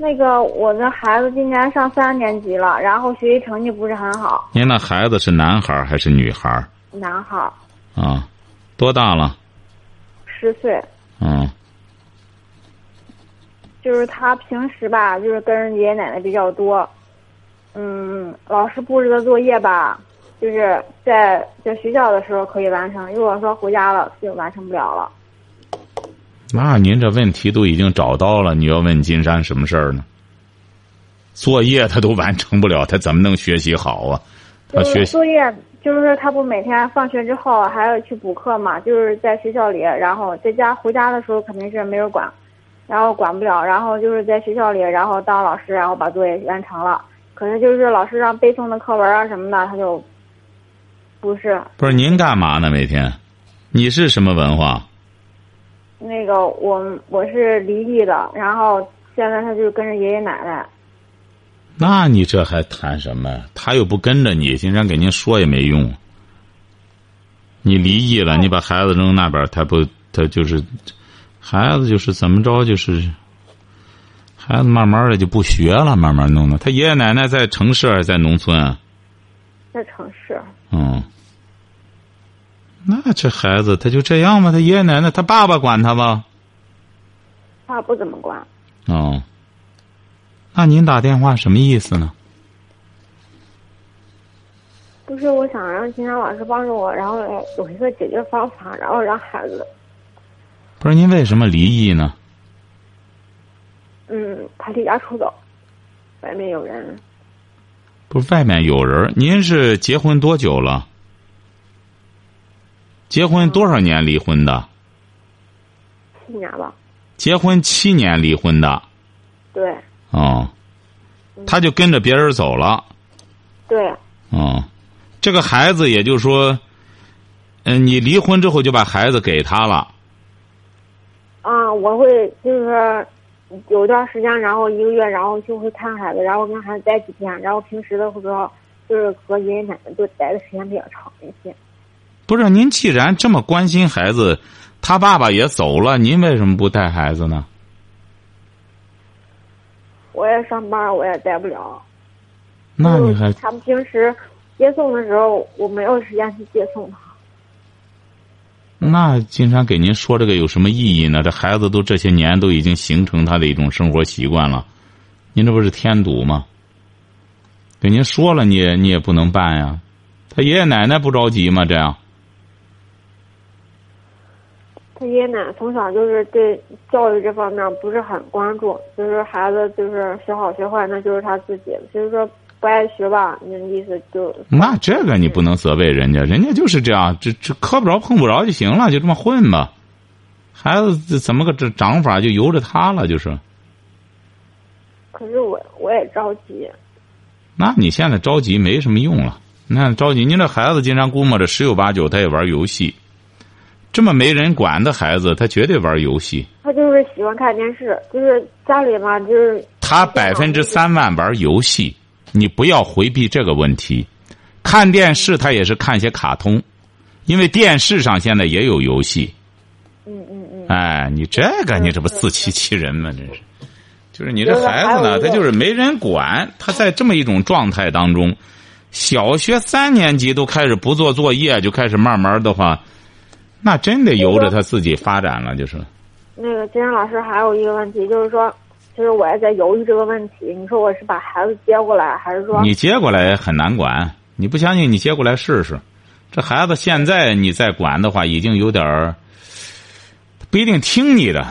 那个，我的孩子今年上三年级了，然后学习成绩不是很好。您那孩子是男孩还是女孩？男孩。啊，多大了？十岁。嗯。就是他平时吧，就是跟爷爷奶奶比较多。嗯，老师布置的作业吧，就是在在学校的时候可以完成，如果说回家了就完成不了了。那您这问题都已经找到了，你要问金山什么事儿呢？作业他都完成不了，他怎么能学习好啊？他学习作业就是说他不每天放学之后还要去补课嘛，就是在学校里，然后在家回家的时候肯定是没人管。然后管不了，然后就是在学校里，然后当老师，然后把作业完成了。可是就是老师让背诵的课文啊什么的，他就不是。不是您干嘛呢？每天，你是什么文化？那个我我是离异的，然后现在他就跟着爷爷奶奶。那你这还谈什么？他又不跟着你，经常给您说也没用。你离异了，你把孩子扔那边，他不，他就是。孩子就是怎么着，就是孩子慢慢的就不学了，慢慢弄的。他爷爷奶奶在城市还是在农村啊？在城市。嗯。那这孩子他就这样吗？他爷爷奶奶，他爸爸管他吧？他不怎么管。哦。那您打电话什么意思呢？不是，我想让金山老师帮助我，然后有一个解决方法，然后让孩子。不是您为什么离异呢？嗯，他离家出走，外面有人。不是外面有人？您是结婚多久了？结婚多少年离婚的？七年了。结婚七年离婚的。对。哦。他就跟着别人走了。对。哦，这个孩子也就是说，嗯，你离婚之后就把孩子给他了。啊，我会就是有段时间，然后一个月，然后就会看孩子，然后跟孩子待几天，然后平时的时候就是和爷爷奶奶就待的时间比较长一些。不是，您既然这么关心孩子，他爸爸也走了，您为什么不带孩子呢？我也上班，我也带不了。那你还他们平时接送的时候，我没有时间去接送他。那经常给您说这个有什么意义呢？这孩子都这些年都已经形成他的一种生活习惯了，您这不是添堵吗？给您说了，你也你也不能办呀。他爷爷奶奶不着急吗？这样？他爷爷奶奶从小就是对教育这方面不是很关注，就是孩子就是学好学坏，那就是他自己。所以说。不爱学吧？那意思就那这个你不能责备人家，人家就是这样，这这磕不着碰不着就行了，就这么混吧。孩子怎么个这长法就由着他了，就是。可是我我也着急。那你现在着急没什么用了。那着急，您这孩子经常估摸着十有八九他也玩游戏，这么没人管的孩子，他绝对玩游戏。他就是喜欢看电视，就是家里嘛，就是。他百分之三万玩游戏。你不要回避这个问题，看电视他也是看些卡通，因为电视上现在也有游戏。嗯嗯嗯。哎，你这个你这不自欺欺人吗？真是，就是你这孩子呢，他就是没人管，他在这么一种状态当中，小学三年级都开始不做作业，就开始慢慢的话，那真得由着他自己发展了，就是。那个金山老师还有一个问题，就是说。其实我也在犹豫这个问题。你说我是把孩子接过来，还是说你接过来很难管？你不相信，你接过来试试。这孩子现在你再管的话，已经有点儿不一定听你的。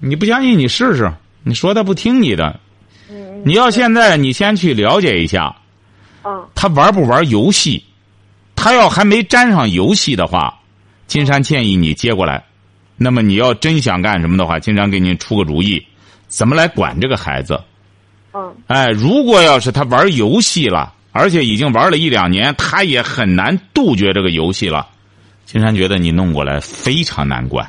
你不相信，你试试。你说他不听你的，你要现在你先去了解一下。嗯。他玩不玩游戏？他要还没沾上游戏的话，金山建议你接过来。那么你要真想干什么的话，金山给您出个主意。怎么来管这个孩子？嗯哎，如果要是他玩游戏了，而且已经玩了一两年，他也很难杜绝这个游戏了。金山觉得你弄过来非常难管，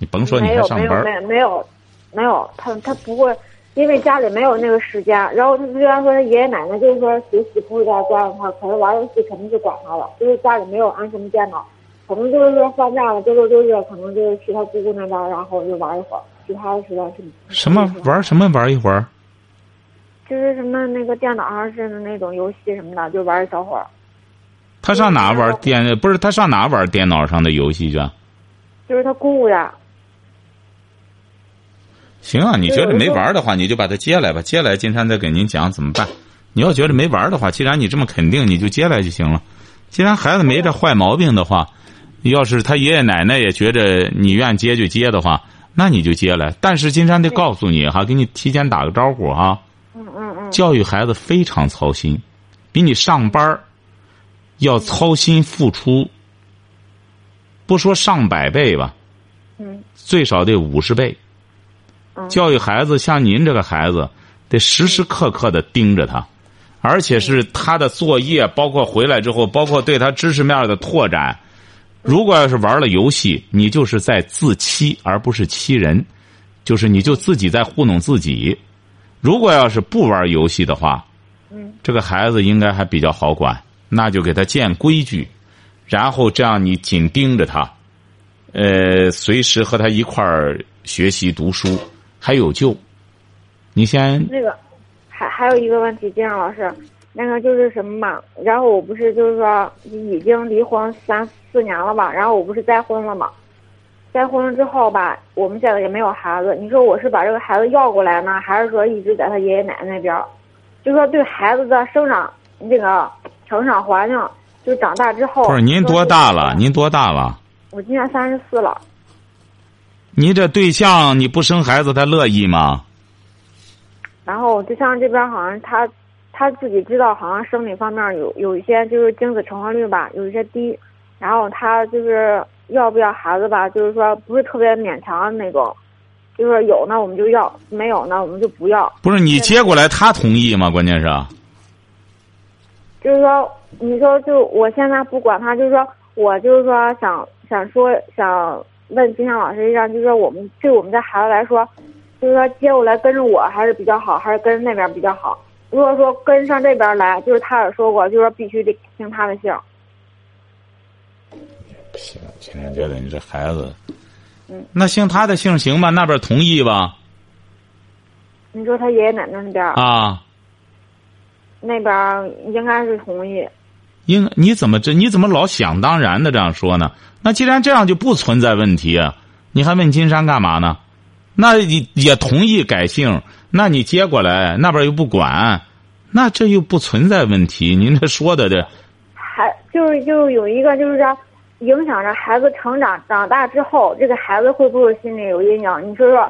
你甭说你没有没有还上班，没有没有没有，他他不会，因为家里没有那个时间。然后他虽然说他爷爷奶奶就是说学习不会在家让他，可是玩游戏肯定就管他了，就是家里没有安什么电脑，可能就是说放假了周六周日可能就是去他姑姑那边，然后就玩一会儿，其他的时间是什么玩什么玩一会儿，就是什么那个电脑上是那种游戏什么的，就玩一小会儿。他上哪玩电？不是他上哪玩电脑上的游戏去？就是他姑姑呀，行啊，你觉得没玩的话，你就把他接来吧。接来，金山再给您讲怎么办。你要觉得没玩的话，既然你这么肯定，你就接来就行了。既然孩子没这坏毛病的话，要是他爷爷奶奶也觉着你愿接就接的话，那你就接来。但是金山得告诉你哈，给你提前打个招呼哈。嗯嗯嗯，教育孩子非常操心，比你上班儿要操心付出，不说上百倍吧，嗯最少得五十倍。嗯教育孩子，像您这个孩子，得时时刻刻的盯着他，而且是他的作业，包括回来之后，包括对他知识面的拓展。如果要是玩了游戏，你就是在自欺，而不是欺人，就是你就自己在糊弄自己。如果要是不玩游戏的话，嗯这个孩子应该还比较好管，那就给他建规矩，然后这样你紧盯着他，呃，随时和他一块儿学习读书，还有救。你先那个还还有一个问题，金阳老师，那个就是什么嘛？然后我不是就是说已经离婚三四年了吧？然后我不是再婚了嘛？再婚了之后吧，我们现在也没有孩子。你说我是把这个孩子要过来呢，还是说一直在他爷爷奶奶那边儿？就说对孩子的生长那个成长环境，就长大之后。不是您多大了？您多大了？我今年三十四了。你这对象你不生孩子，他乐意吗？然后我对象这边好像他他自己知道，好像生理方面有有一些就是精子成活率吧，有一些低。然后他就是要不要孩子吧，就是说不是特别勉强的那种，就是有呢我们就要，没有呢我们就不要。不是你接过来，他同意吗？关键是，就是说，你说就我现在不管他，就是说我就是说想想说想问金山老师一下，就是说我们对我们家孩子来说，就是说接过来跟着我还是比较好，还是跟着那边比较好？如果说跟上这边来，就是他也说过，就是说必须得听他的姓。行，今天觉得你这孩子，嗯，那姓他的姓行吧？那边同意吧？你说他爷爷奶奶那边、啊，那边应该是同意。应你怎么这？你怎么老想当然的这样说呢？那既然这样，就不存在问题啊！你还问金山干嘛呢？那也也同意改姓，那你接过来，那边又不管，那这又不存在问题。您这说的这，还就是就有一个就是说，影响着孩子成长，长大之后，这个孩子会不会心里有阴影？你说说，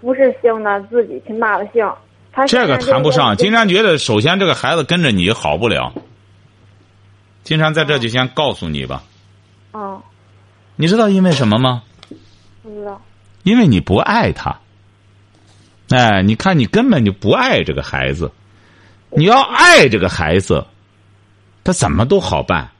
不是姓的自己亲爸的姓，他这个谈不上。金经常山觉得，首先这个孩子跟着你好不了。金山在这就先告诉你吧，嗯，你知道因为什么吗？不知道。因为你不爱他。哎，你看你根本就不爱这个孩子，你要爱这个孩子，他怎么都好办。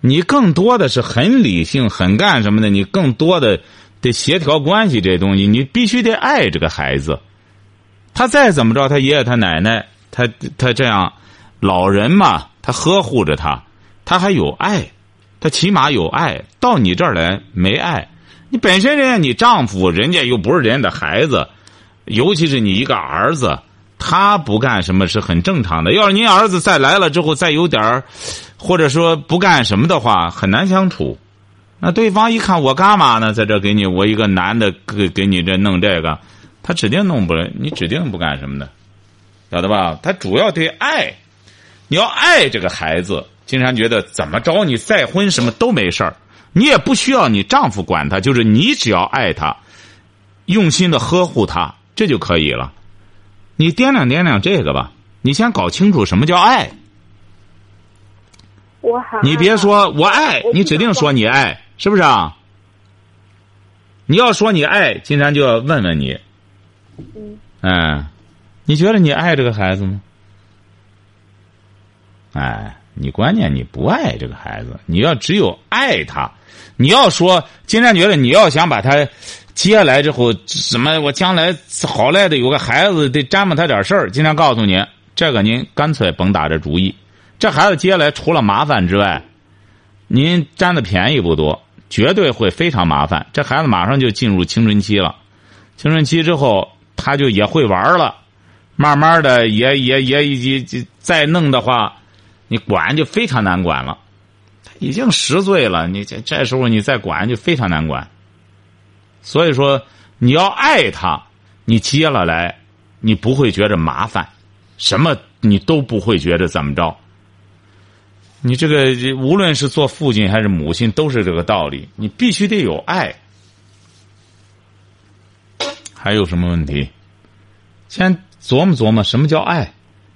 你更多的是很理性、很干什么的，你更多的得协调关系这东西，你必须得爱这个孩子。他再怎么着，他爷爷他奶奶，他他这样，老人嘛，他呵护着他，他还有爱，他起码有爱。到你这儿来没爱，你本身人家你丈夫，人家又不是人家的孩子，尤其是你一个儿子，他不干什么是很正常的。要是您儿子再来了之后再有点儿，或者说不干什么的话，很难相处。那对方一看我干嘛呢？在这给你我一个男的给给你这弄这个，他指定弄不了，你指定不干什么的，晓得吧？他主要得爱，你要爱这个孩子。金山觉得怎么着你再婚什么都没事儿，你也不需要你丈夫管他，就是你只要爱他，用心的呵护他，这就可以了。你掂量掂量这个吧，你先搞清楚什么叫爱。我好你别说我爱，你指定说你爱，是不是啊？你要说你爱，金山就要问问你，嗯嗯，你觉得你爱这个孩子吗？哎，你关键你不爱这个孩子，你要只有爱他。你要说，金山觉得你要想把他接来之后，什么我将来好赖的有个孩子得沾吧他点事儿。金山告诉你，这个您干脆甭打这主意。这孩子接来除了麻烦之外，您占的便宜不多，绝对会非常麻烦。这孩子马上就进入青春期了，青春期之后他就也会玩了，慢慢的也也也也再弄的话。你管就非常难管了，已经十岁了，你这这时候你再管就非常难管。所以说，你要爱他，你接了来，你不会觉着麻烦，什么你都不会觉得怎么着。你这个无论是做父亲还是母亲，都是这个道理，你必须得有爱。还有什么问题？先琢磨琢磨什么叫爱，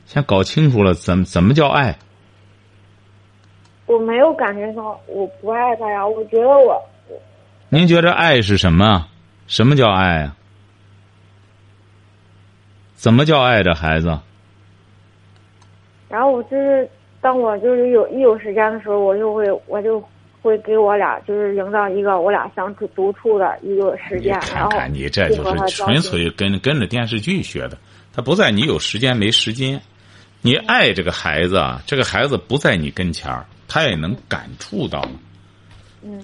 先搞清楚了怎么怎么叫爱。我没有感觉到我不爱他呀，我觉得我。您觉得爱是什么？什么叫爱啊？怎么叫爱这孩子？然后我就是当我就是有一有时间的时候，我就会我就会给我俩就是营造一个我俩相处独处的一个时间。看看你这就是纯粹跟跟着电视剧学的，他不在你有时间没时间。你爱这个孩子，这个孩子不在你跟前儿。他也能感触到，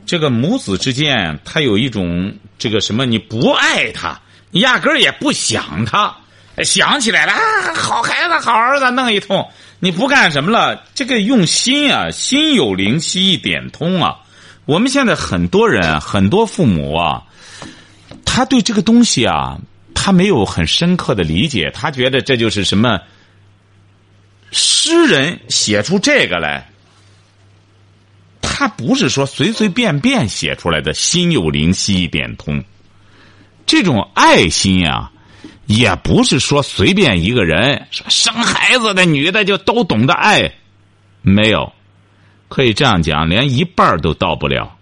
这个母子之间，他有一种这个什么？你不爱他，你压根儿也不想他，想起来了，啊，好孩子，好儿子，弄一通，你不干什么了？这个用心啊，心有灵犀一点通啊。我们现在很多人，很多父母啊，他对这个东西啊，他没有很深刻的理解，他觉得这就是什么？诗人写出这个来。他不是说随随便便写出来的，心有灵犀一点通。这种爱心呀，也不是说随便一个人说生孩子的女的就都懂得爱，没有，可以这样讲，连一半都到不了。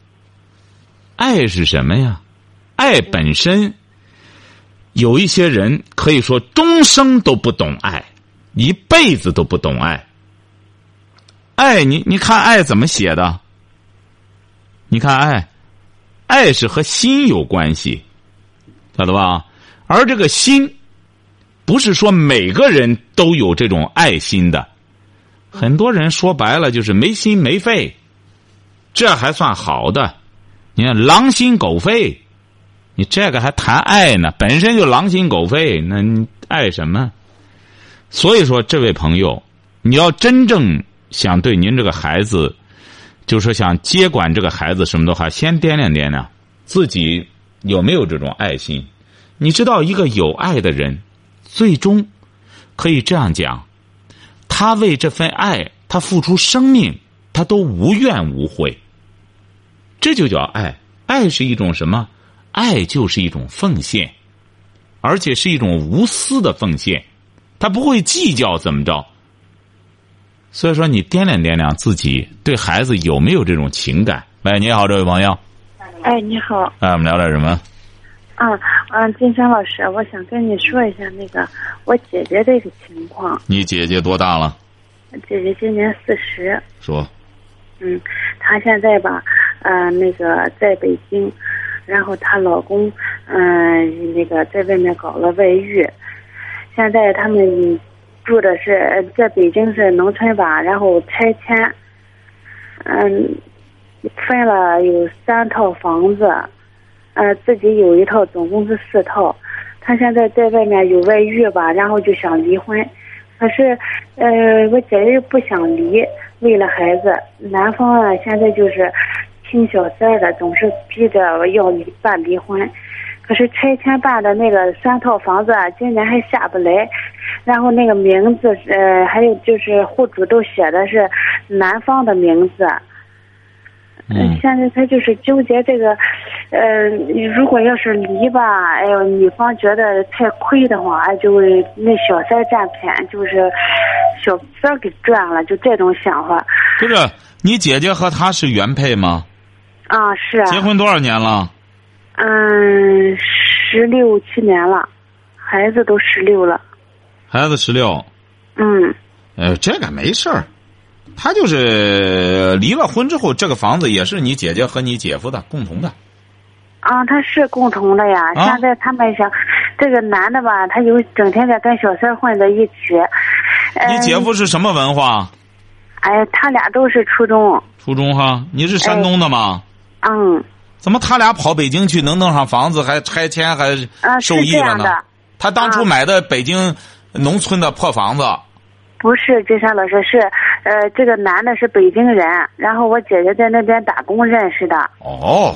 爱是什么呀？爱本身，有一些人可以说终生都不懂爱，一辈子都不懂爱。爱你，你看爱怎么写的？你看，爱，爱是和心有关系，晓得吧？而这个心，不是说每个人都有这种爱心的，很多人说白了就是没心没肺，这还算好的。你看狼心狗肺，你这个还谈爱呢？本身就狼心狗肺，那你爱什么？所以说，这位朋友，你要真正想对您这个孩子。就说想接管这个孩子什么的话，先掂量掂量自己有没有这种爱心。你知道，一个有爱的人，最终可以这样讲：他为这份爱，他付出生命，他都无怨无悔。这就叫爱。爱是一种什么？爱就是一种奉献，而且是一种无私的奉献。他不会计较怎么着。所以说，你掂量掂量自己对孩子有没有这种情感。喂，你好，这位朋友。哎，你好。哎，我们聊点什么？啊，嗯，金山老师，我想跟你说一下那个我姐姐这个情况。你姐姐多大了？姐姐今年四十。说。嗯，她现在吧，呃，那个在北京，然后她老公，嗯，那个在外面搞了外遇，现在他们。住的是在北京是农村吧，然后拆迁，嗯，分了有三套房子，呃，自己有一套，总共是四套。他现在在外面有外遇吧，然后就想离婚，可是，呃，我姐又不想离，为了孩子，男方啊现在就是挺小三的，总是逼着要离办离婚。可是拆迁办的那个三套房子啊，今年还下不来，然后那个名字呃，还有就是户主都写的是男方的名字。嗯。现在他就是纠结这个，呃，如果要是离吧，哎呦，女方觉得太亏的话，就会那小三占便宜，就是小三给赚了，就这种想法。不是，你姐姐和他是原配吗？啊，是。结婚多少年了？嗯，十六七年了，孩子都十六了。孩子十六，嗯，呃，这个没事儿，他就是离了婚之后，这个房子也是你姐姐和你姐夫的共同的。啊，他是共同的呀。啊现在他们想，这个男的吧，他有整天在跟小三混在一起。你姐嗯夫是什么文化？哎，他俩都是初中。初中哈？你是山东的吗？嗯，怎么他俩跑北京去能弄上房子，还拆迁还啊，受益了呢？他当初啊买的北京农村的破房子，不是金山老师，是呃，这个男的是北京人，然后我姐姐在那边打工认识的。哦，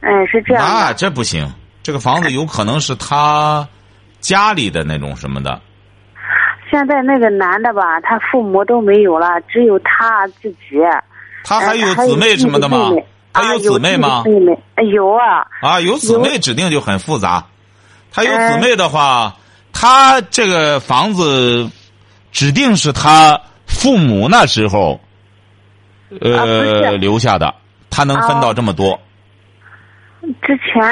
嗯，是这样那的。这不行，这个房子有可能是他家里的那种什么的。现在那个男的吧，他父母都没有了，只有他自己。他还有呃姊妹什么的吗弟他有姊妹吗？妹妹呃有啊。啊，有姊妹指定就很复杂。他有哎姊妹的话，他这个房子指定是他父母那时候呃留下的，他能分到哦这么多。之前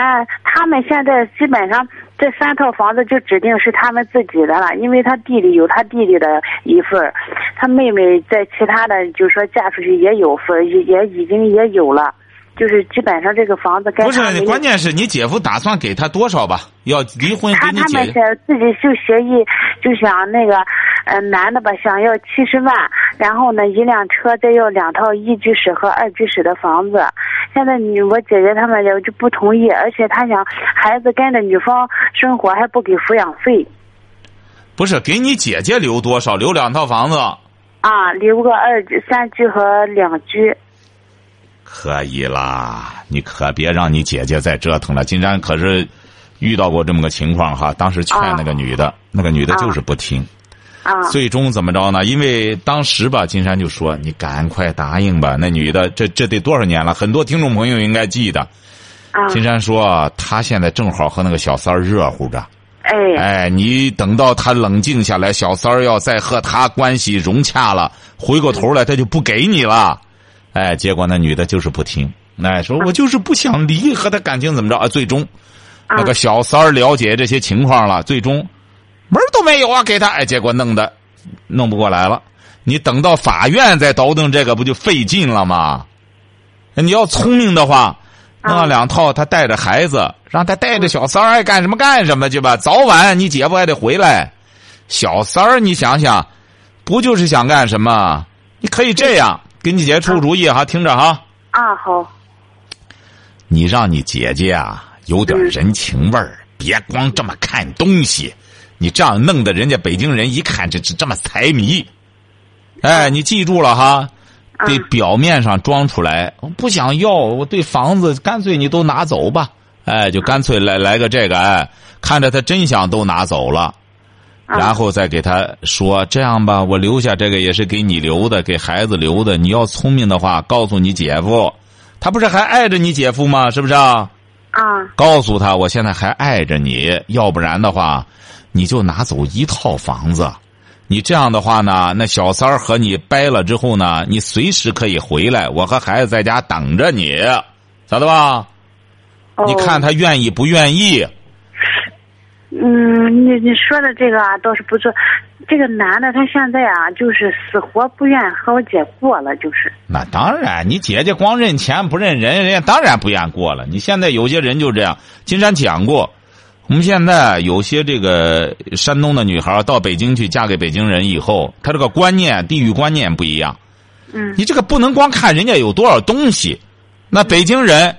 他们现在基本上这三套房子就指定是他们自己的了，因为他弟弟有他弟弟的一份儿，他妹妹在其他的就是说嫁出去也有份儿，也也已经也有了，就是基本上这个房子该不是关键是你姐夫打算给他多少吧？要离婚给你他他们自己就协议，就想那个，呃，男的吧想要七十万，然后呢一辆车，再要两套一居室和二居室的房子。现在你我姐姐他们就就不同意，而且他想孩子跟着女方生活还不给抚养费不是给你姐姐留多少？留两套房子啊，留个二居、三居和两居。可以啦，你可别让你姐姐再折腾了。金山可是遇到过这么个情况哈，当时劝那个女的，那个女的就是不听。啊，最终怎么着呢？因为当时吧，金山就说：“你赶快答应吧。”那女的，这这得多少年了？很多听众朋友应该记得。啊，金山说，他现在正好和那个小三儿热乎着。哎，哎，你等到他冷静下来，小三儿要再和他关系融洽了，回过头来他就不给你了。哎，结果那女的就是不听，哎，说我就是不想离，和他感情怎么着啊？最终，那个小三儿了解这些情况了，最终门都没有啊，给他，哎，结果弄得弄不过来了。你等到法院再倒腾这个，不就费劲了吗？你要聪明的话，弄了两套，他带着孩子，让他带着小三儿爱干什么干什么去吧。早晚你姐夫还得回来。小三儿，你想想，不就是想干什么？你可以这样给你姐姐出个主意哈，听着哈。啊好，你让你姐姐啊有点人情味儿，别光这么看东西。你这样弄得人家北京人一看这这这么财迷，哎，你记住了哈，得表面上装出来，我不想要，我对房子干脆你都拿走吧，哎，就干脆来来个这个，哎，看着他真想都拿走了，然后再给他说这样吧，我留下这个也是给你留的，给孩子留的，你要聪明的话，告诉你姐夫，他不是还爱着你姐夫吗？是不是啊？啊告诉他，我现在还爱着你，要不然的话，你就拿走一套房子。你这样的话呢，那小三儿和你掰了之后呢，你随时可以回来，我和孩子在家等着你，咋的吧？哦你看他愿意不愿意？嗯，你你说的这个啊倒是不错。这个男的他现在啊，就是死活不愿和我姐过了，就是。那当然，你姐姐光认钱不认人，人家当然不愿过了。你现在有些人就这样，金山讲过，我们现在有些这个山东的女孩到北京去嫁给北京人以后，她这个观念、地域观念不一样。嗯你这个不能光看人家有多少东西，那北京人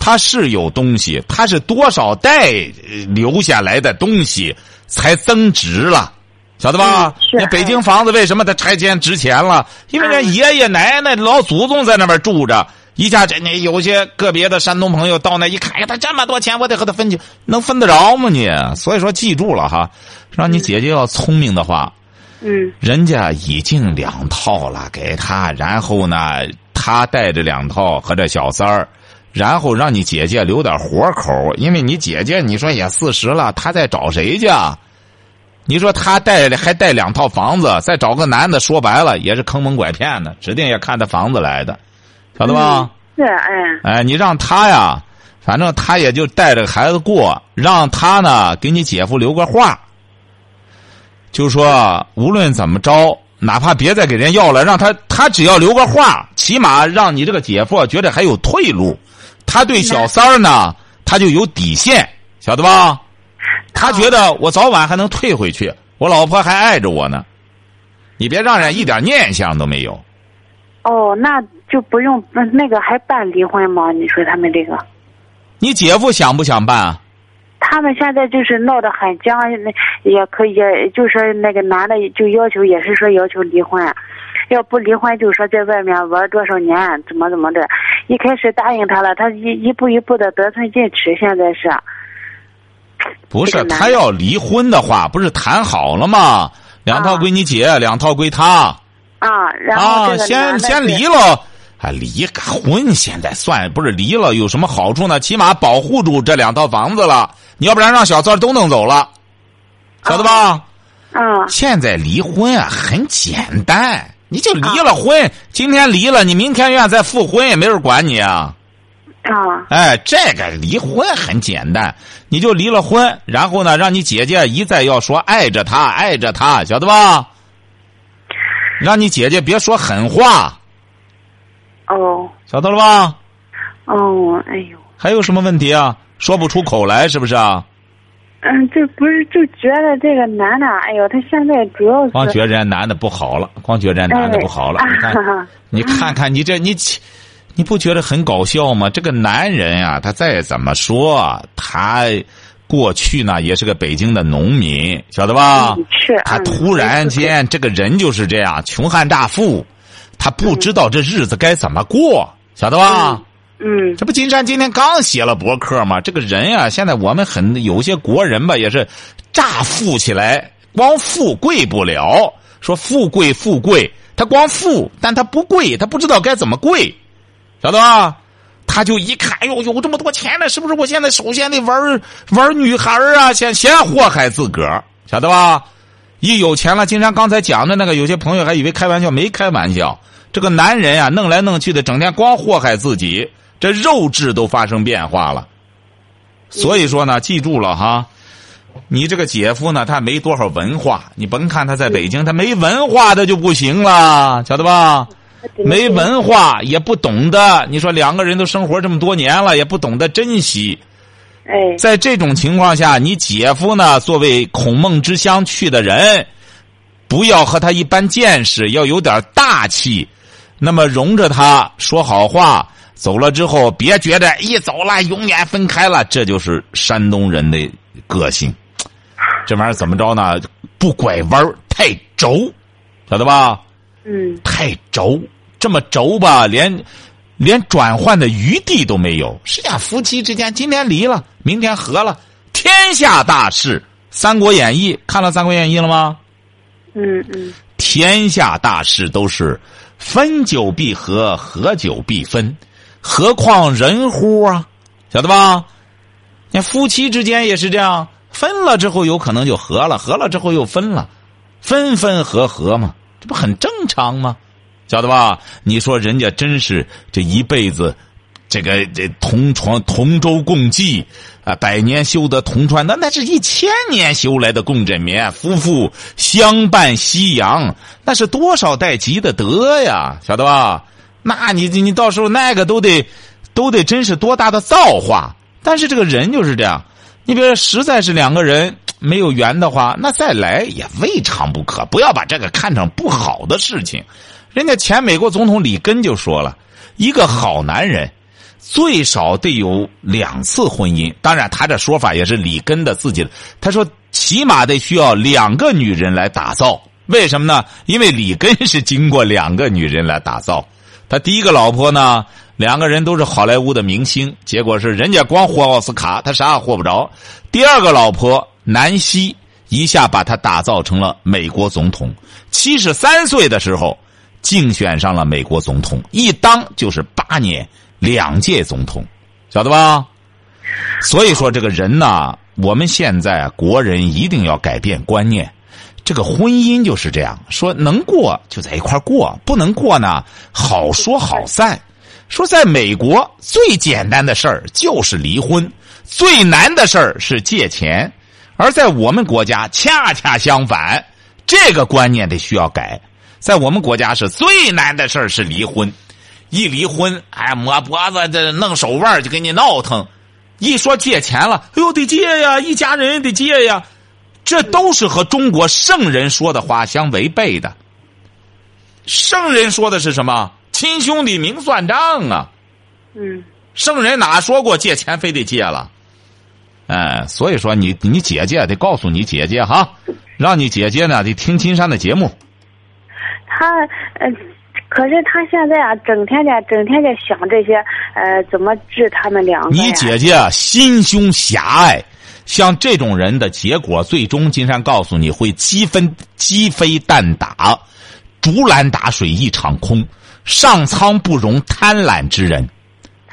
他是有东西，他是多少代呃留下来的东西才增值了，晓得吧那北京房子为什么它拆迁值钱了？因为人爷爷奶奶老祖宗在那边住着。一下这你有些个别的山东朋友到那一看，哎呀，他这么多钱，我得和他分去，能分得着吗你？所以说记住了哈，让你姐姐要聪明的话，嗯人家已经两套了，给他，然后呢，他带着两套和这小三儿，然后让你姐姐留点活口，因为你姐姐你说也四十了，她在找谁去啊？你说她带还带两套房子，再找个男的，说白了也是坑蒙拐骗的，指定也看他房子来的，晓得吧？是哎哎，你让他呀，反正他也就带着孩子过，让他呢给你姐夫留个话。就说无论怎么着，哪怕别再给人要了，让他他只要留个话，起码让你这个姐夫觉得还有退路。他对小三儿呢，他就有底线，晓得吧？他觉得我早晚还能退回去，我老婆还爱着我呢。你别让人一点念想都没有。哦，那就不用那那个还办离婚吗？你说他们这个，你姐夫想不想办啊？他们现在就是闹得很僵，那也可以，就说那个男的就要求也是说要求离婚，要不离婚就说在外面玩多少年，怎么怎么的。一开始答应他了，他一一步一步的得寸进尺，现在是。不是他要离婚的话，不是谈好了吗？两套归你姐，两套归他。啊，然后，先先离了，啊，离个婚现在算不是离了，有什么好处呢？起码保护住这两套房子了，你要不然让小三都弄走了，晓得吧？啊现在离婚啊很简单，你就离了婚，今天离了，你明天愿再复婚也没人管你啊。啊哎，这个离婚很简单，你就离了婚，然后呢，让你姐姐一再要说爱着他，爱着他，晓得吧？让你姐姐别说狠话，哦晓得了吧？哦，哎呦，还有什么问题啊？说不出口来是不是啊？嗯，就不是就觉得这个男的，哎呦，他现在主要是光觉着人男的不好了，光觉着人男的不好了。哎你看，啊 你看看你这你，你不觉得很搞笑吗？这个男人呀、他再怎么说，他过去呢也是个北京的农民，晓得吧？嗯是嗯他突然间这个人就是这样，穷汉大富，他不知道这日子该怎么过，晓得吧？嗯嗯这不金山今天刚写了博客吗？这个人呀、现在我们很有些国人吧，也是乍富起来，光富贵不了。说富贵富贵，他光富，但他不贵，他不知道该怎么贵，晓得吧？他就一看，哎呦，有这么多钱呢，是不是？我现在首先得玩玩女孩啊，先先祸害自个儿，晓得吧？一有钱了，金山刚才讲的那个，有些朋友还以为开玩笑，没开玩笑。这个男人呀、弄来弄去的，整天光祸害自己，这肉质都发生变化了。所以说呢，记住了哈，你这个姐夫呢，他没多少文化，你甭看他在北京，他没文化的就不行了，晓得吧？没文化也不懂得，你说两个人都生活这么多年了，也不懂得珍惜。哎在这种情况下，你姐夫呢，作为孔孟之乡去的人，不要和他一般见识，要有点大气。那么容着他说好话，走了之后，别觉得一走了永远分开了，这就是山东人的个性。这玩意儿怎么着呢？不拐弯儿太轴，晓得吧？嗯太轴，这么轴吧，连连转换的余地都没有。是呀，夫妻之间今天离了，明天和了，天下大事。《三国演义》看了《三国演义》了吗？嗯嗯天下大事都是分久必合，合久必分，何况人乎啊？晓得吧？你夫妻之间也是这样，分了之后有可能就和了，和了之后又分了，分分合合嘛，这不很正常吗？晓得吧？你说人家真是这一辈子，这个这同床同舟共济啊，百年修得同船，那那是一千年修来的共枕眠，夫妇相伴夕阳，那是多少代积的德呀，晓得吧？那你你到时候那个都得都得真是多大的造化。但是这个人就是这样，你比如说实在是两个人没有缘的话，那再来也未尝不可。不要把这个看成不好的事情。人家前美国总统里根就说了，一个好男人最少得有两次婚姻。当然，他这说法也是里根的自己的。他说，起码得需要两个女人来打造。为什么呢？因为里根是经过两个女人来打造。他第一个老婆呢，两个人都是好莱坞的明星，结果是人家光获奥斯卡，他啥也获不着。第二个老婆南希一下把他打造成了美国总统。七十三岁的时候，竞选上了美国总统，一当就是八年，两届总统，晓得吧？所以说，这个人呐，我们现在国人一定要改变观念。这个婚姻就是这样说，能过就在一块过，不能过呢，好说好散。说在美国最简单的事儿就是离婚，最难的事儿是借钱，而在我们国家恰恰相反，这个观念得需要改。在我们国家是最难的事儿是离婚，一离婚，哎，抹脖子这弄手腕就给你闹腾。一说借钱了，哎呦得借呀，一家人得借呀，这都是和中国圣人说的话相违背的。圣人说的是什么？亲兄弟明算账啊。嗯圣人哪说过借钱非得借了？哎，所以说你你姐姐得告诉你姐姐哈，让你姐姐呢得听金山的节目。他呃，可是他现在啊，整天在整天在想这些呃，怎么治他们两个你姐姐啊心胸狭隘，像这种人的结果，最终金山告诉你会鸡分鸡飞蛋打，竹篮打水一场空，上苍不容贪婪之人，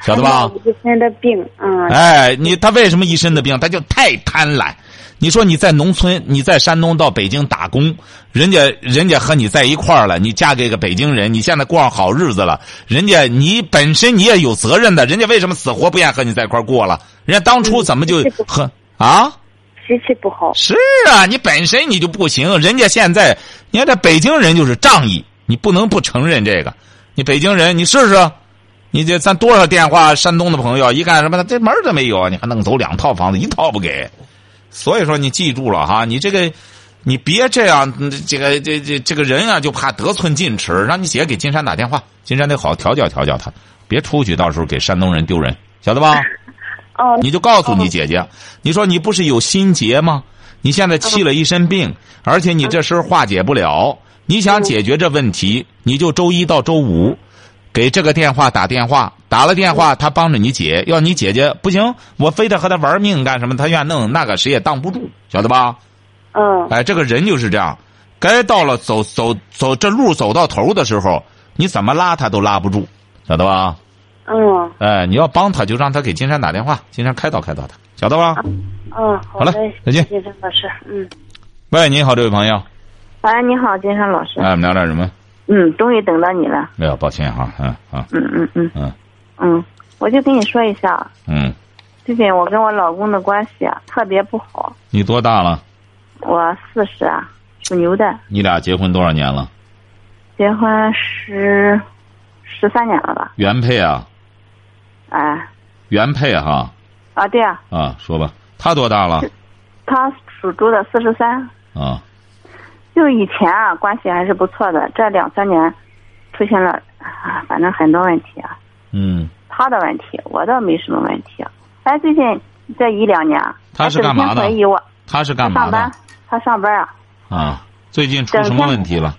晓得吧？一身的病，啊，哎，你他为什么一身的病？他就太贪婪。你说你在农村，你在山东到北京打工，人家人家和你在一块儿了，你嫁给个北京人，你现在过上好日子了，人家你本身你也有责任的，人家为什么死活不愿意和你在一块儿过了？人家当初怎么就和啊？脾气不好，是啊，你本身你就不行，人家现在你看这北京人就是仗义，你不能不承认这个。你北京人，你试试，你这咱多少电话，山东的朋友一干什么，这门儿都没有，你还弄走两套房子，一套不给。所以说你记住了哈，你这个你别这样，嗯这个这这这个人啊，就怕得寸进尺。让你姐给金山打电话，金山得好好调教调教他，别出去到时候给山东人丢人，晓得吧？哦，你就告诉你姐姐，你说你不是有心结吗？你现在气了一身病，而且你这事儿化解不了，你想解决这问题，你就周一到周五给这个电话打电话，打了电话他帮着你解，要你姐姐不行，我非得和他玩命干什么？他愿弄那个谁也挡不住，晓得吧？嗯哎，这个人就是这样，该到了走走走这路走到头的时候，你怎么拉他都拉不住，晓得吧？嗯哎，你要帮他，就让他给金山打电话，金山开导开导他，晓得吧？嗯，好嘞再见金山老师，嗯，喂，你好，这位朋友，喂，你好，金山老师。哎，我们聊点什么？嗯，终于等到你了。没有，抱歉哈，嗯啊嗯嗯嗯嗯嗯，我就跟你说一下，嗯，最近我跟我老公的关系啊特别不好。你多大了？我四十啊，属牛的，你俩结婚多少年了？结婚十十三年了吧？原配啊，哎，原配哈啊对啊，啊，说吧，他多大了？他属猪的，四十三。啊，就以前啊，关系还是不错的，这两三年出现了，啊反正很多问题啊。嗯，他的问题，我倒没什么问题。哎，最近这一两年，他是干嘛的怀疑我，他是干嘛的上班？，他上班啊，啊，最近出什么问题了？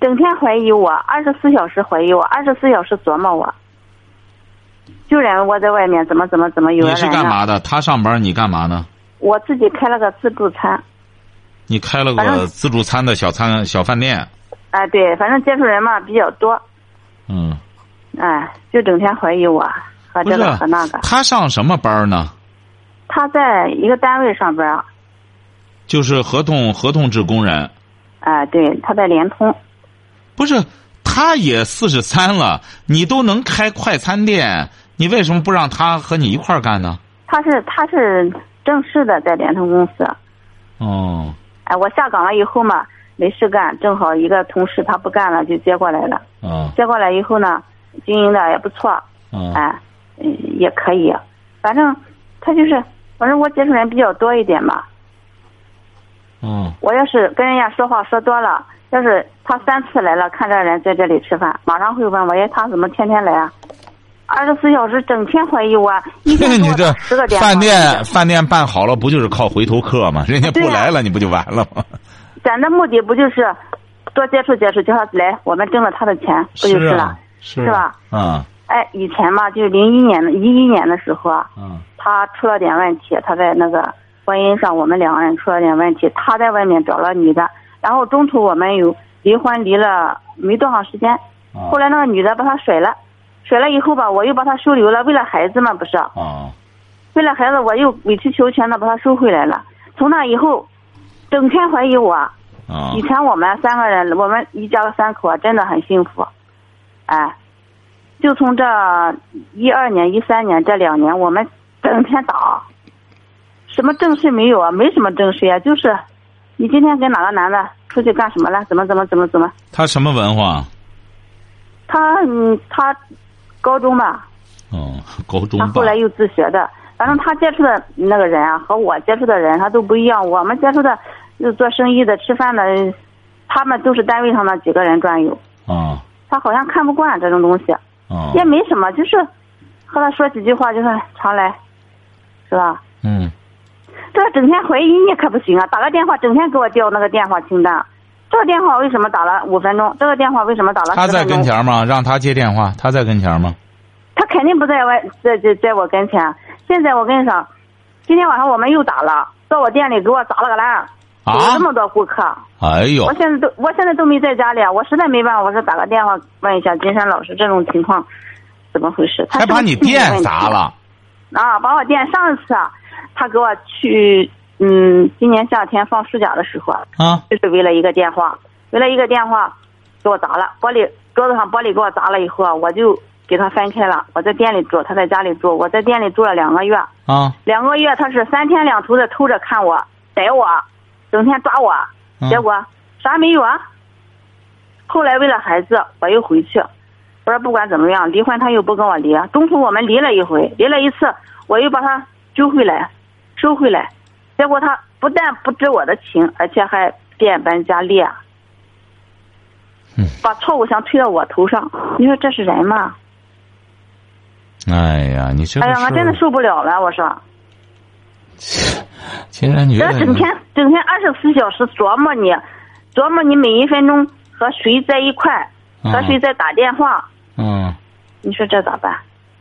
整天怀疑我，二十四小时怀疑我，二十四小时琢磨我，就认为我在外面怎么怎么怎么有你是。干嘛的？他上班，你干嘛呢？我自己开了个自助餐，你开了个自助餐的小餐小饭店。哎，对，反正接触人嘛比较多，嗯，哎，就整天怀疑我和这个和那个。他上什么班呢？他在一个单位上班啊，就是合同合同制工人。哎，对，他在联通。不是，他也四十三了，你都能开快餐店，你为什么不让他和你一块儿干呢？他是他是正式的在联通公司，哦，哎，我下岗了以后嘛，没事干，正好一个同事他不干了，就接过来了。啊接过来以后呢，经营的也不错，啊哎，嗯，也可以。反正他就是，反正我接触人比较多一点嘛。嗯我要是跟人家说话说多了，要是他三次来了，看这人在这里吃饭，马上会问我，哎，他怎么天天来啊？二十四小时整天怀疑我，一天你这我打十个电话。饭店饭店办好了，不就是靠回头客吗？人家不来了，你不就完了吗？咱的目的不就是多接触接触，叫他来，我们挣了他的钱，不就是了？啊，是是吧？嗯哎，以前嘛，就是零一年的一一年的时候啊，啊他出了点问题，他在那个婚姻上，我们两个人出了点问题，他在外面找了女的，然后中途我们有离婚，离了没多长时间，啊后来那个女的把他甩了，甩了以后吧，我又把他收留了，为了孩子嘛，不是？啊为了孩子，我又委曲求全的把他收回来了。从那以后，整天怀疑我。啊以前我们三个人，我们一家三口啊，真的很幸福。哎，就从这一二年、一三年这两年，我们整天打，什么正事没有啊？没什么正事呀、就是你今天跟哪个男的出去干什么了？怎么怎么怎么怎么？他什么文化？他嗯，他高中吧，哦，高中他后。来又自学的。反正他接触的那个人啊，和我接触的人他都不一样。我们接触的，就做生意的、吃饭的，他们都是单位上的几个人转悠。啊他好像看不惯这种东西，啊也没什么，就是和他说几句话，就是常来，是吧？嗯这整天怀疑你可不行啊！打个电话，整天给我调那个电话清单。这个电话为什么打了五分钟？这个电话为什么打了他在？跟前吗？让他接电话，他在跟前吗？他肯定不在外，在在在我跟前。现在我跟你说，今天晚上我们又打了，到我店里给我砸了个烂，有啊这！么多顾客。哎呦我，现在都我现在都没在家里，我实在没办法，我说打个电话问一下金山老师这种情况怎么回事？他还把你店砸了。啊！把我店上一次啊，他给我去，嗯，今年夏天放暑假的时候啊，啊就是为了一个电话，为了一个电话，给我砸了玻璃，桌子上玻璃给我砸了以后啊，我就给他分开了。我在店里住，他在家里住，我在店里住了两个月，啊！两个月他是三天两头的偷着看我，逮我，整天抓我，嗯结果啥没有啊。后来为了孩子，我又回去，我说不管怎么样，离婚他又不跟我离，中途我们离了一回，离了一次，我又把他揪回来，收回来，结果他不但不知我的情，而且还变本加厉，啊嗯把错误想推到我头上，你说这是人吗？哎呀，你这哎呀，我真的，受不了了，我说。竟然觉得这整天整天二十四小时琢磨你，琢磨你每一分钟和谁在一块儿，和谁在打电话，嗯，你说这咋办？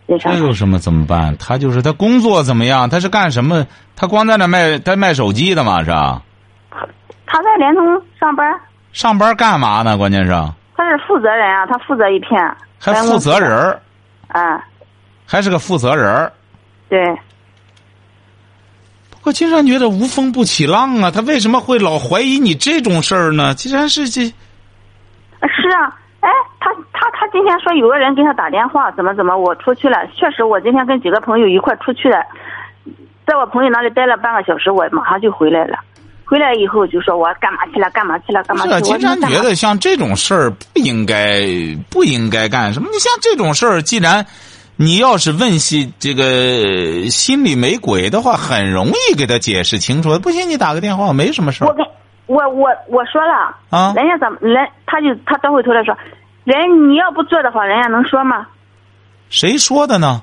这有什么怎么办？他就是他工作怎么样？他是干什么？他光在那卖他卖手机的嘛是吧？他在联通上班，上班干嘛呢？关键是他是负责人啊，他负责一片，还负责人儿，啊，还是个负责人儿。对，不过金山觉得无风不起浪啊，他为什么会老怀疑你这种事儿呢？既然是这，是啊，哎，他他他今天说有个人给他打电话，怎么怎么，我出去了，确实我今天跟几个朋友一块出去了，在我朋友那里待了半个小时，我马上就回来了。回来以后就说我干嘛去了，干嘛去了，干嘛去了。是啊，金山我说干嘛觉得像这种事儿不应该不应该干什么。你像这种事儿，既然你要是问心这个心里没鬼的话，很容易给他解释清楚。不行，你打个电话，没什么事儿我跟我我我说了，啊人家怎么人他就他倒回头来说，人你要不做的话，人家能说吗？谁说的呢？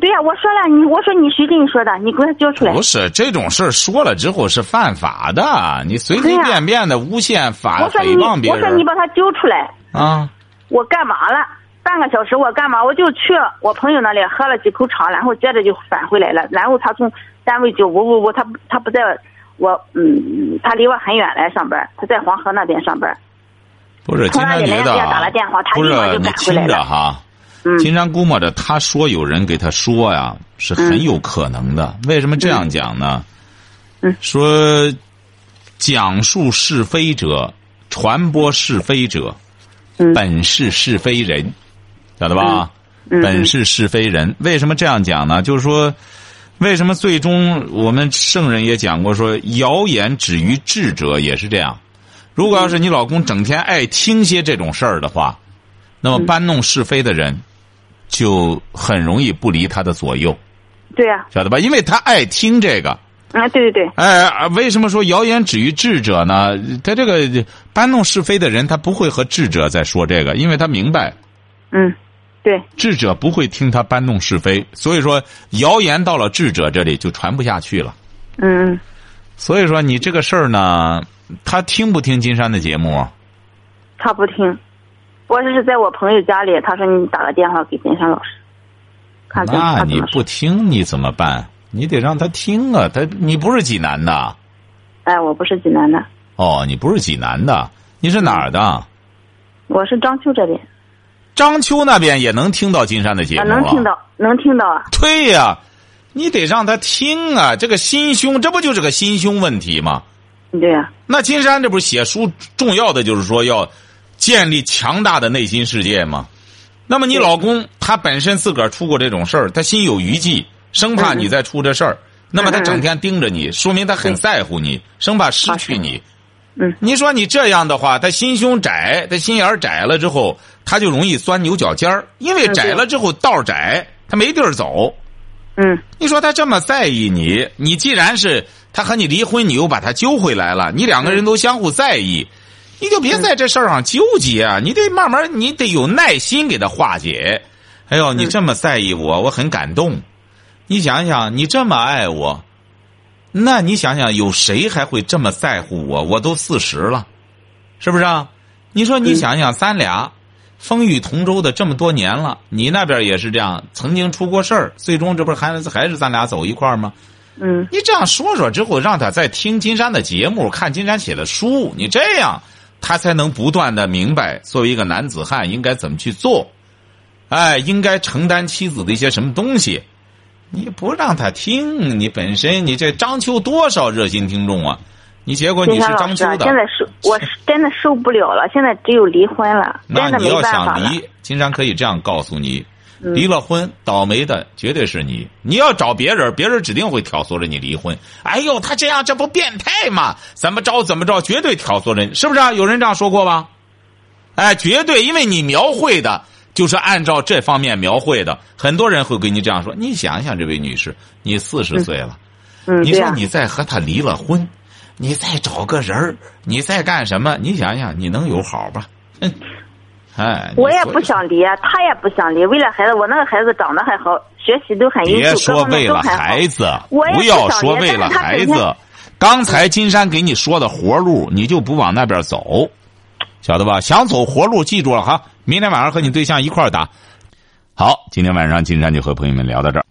对呀、我说了，你我说你谁跟你说的？你给我交出来不。是这种事儿说了之后是犯法的，你随随便便的诬陷、反诽谤别人我说你把他揪出来，啊。我干嘛了？半个小时我干嘛？我就去我朋友那里喝了几口茶，然后接着就返回来了。然后他从单位就我我我，他他不在我嗯，他离我很远来上班，他在黄河那边上班。不是，从金山觉得不是你听着哈，嗯金山估摸着他说有人给他说呀，是很有可能的。为什么这样讲呢？嗯说讲述是非者，传播是非者，嗯本是是非人，晓得吧？嗯本是是非人。为什么这样讲呢？就是说，为什么最终我们圣人也讲过说，谣言止于智者也是这样。如果要是你老公整天爱听些这种事儿的话，那么搬弄是非的人就很容易不离他的左右，对呀、晓得吧？因为他爱听这个。啊，对对对，哎，啊为什么说谣言止于智者呢？他这个搬弄是非的人，他不会和智者在说这个，因为他明白嗯，对，智者不会听他搬弄是非，所以说谣言到了智者这里就传不下去了。嗯嗯，所以说你这个事儿呢，他听不听金山的节目啊？他不听，我这是在我朋友家里，他说你打个电话给金山老师，那你不。听你怎么办？你得让他听啊！他你不是济南的哎，我不是济南的，哦，你不是济南的，你是哪儿的？我是章丘这边，章丘那边也能听到金山的节啊，目、能听。到，能听到啊。对呀、你得让他听啊！这个心胸，这不就是个心胸问题吗？对呀、那金山这不是写书重要的就是说要建立强大的内心世界吗？那么你老公他本身自个儿出过这种事儿，他心有余悸，生怕你再出这事儿，那么他整天盯着你，说明他很在乎你，生怕失去你。嗯你说你这样的话，他心胸窄，他心眼窄了之后，他就容易钻牛角尖儿，因为嗯窄了之后道窄，他没地儿走。嗯你说他这么在意你，你既然是他和你离婚，你又把他揪回来了，你两个人都相互在意，你就别在这事儿上纠结啊！你得慢慢，你得有耐心给他化解。哎呦，你这么在意我，我很感动。你想想，你这么爱我，那你想想，有谁还会这么在乎我？我都四十了，是不是啊？你说你想想，咱俩风雨同舟的这么多年了，你那边也是这样，曾经出过事儿，最终这不是还还是咱俩走一块儿吗？嗯你这样说说之后，让他再听金山的节目，看金山写的书，你这样他才能不断的明白，作为一个男子汉应该怎么去做，哎，应该承担妻子的一些什么东西。你不让他听，你本身你这章丘多少热心听众啊？你结果你是金山老师啊，章丘的，现在受我是真的受不了了，现在只有离婚了，那你要。想离，金山可以这样告诉你：嗯离了婚，倒霉的绝对是你。你要找别人，别人指定会挑唆着你离婚。哎呦，他这样，这不变态吗？怎么着怎么着，绝对挑唆人，是不是啊？有人这样说过吧？哎，绝对，因为你描绘的就是按照这方面描绘的，很多人会跟你这样说。你想想，这位女士，你四十岁了。嗯，你说你再和他离了婚，你再找个人儿，你再干什么？你想想，你能有好吧？哼，哎，我也不想离，他也不想离。为了孩子，我那个孩子长得还好，学习都很优秀，别说为了孩子，不要说为了孩子。刚才金山给你说的活路，你就不往那边走，晓得吧？想走活路，记住了哈。明天晚上和你对象一块儿打。好，今天晚上金山就和朋友们聊到这儿。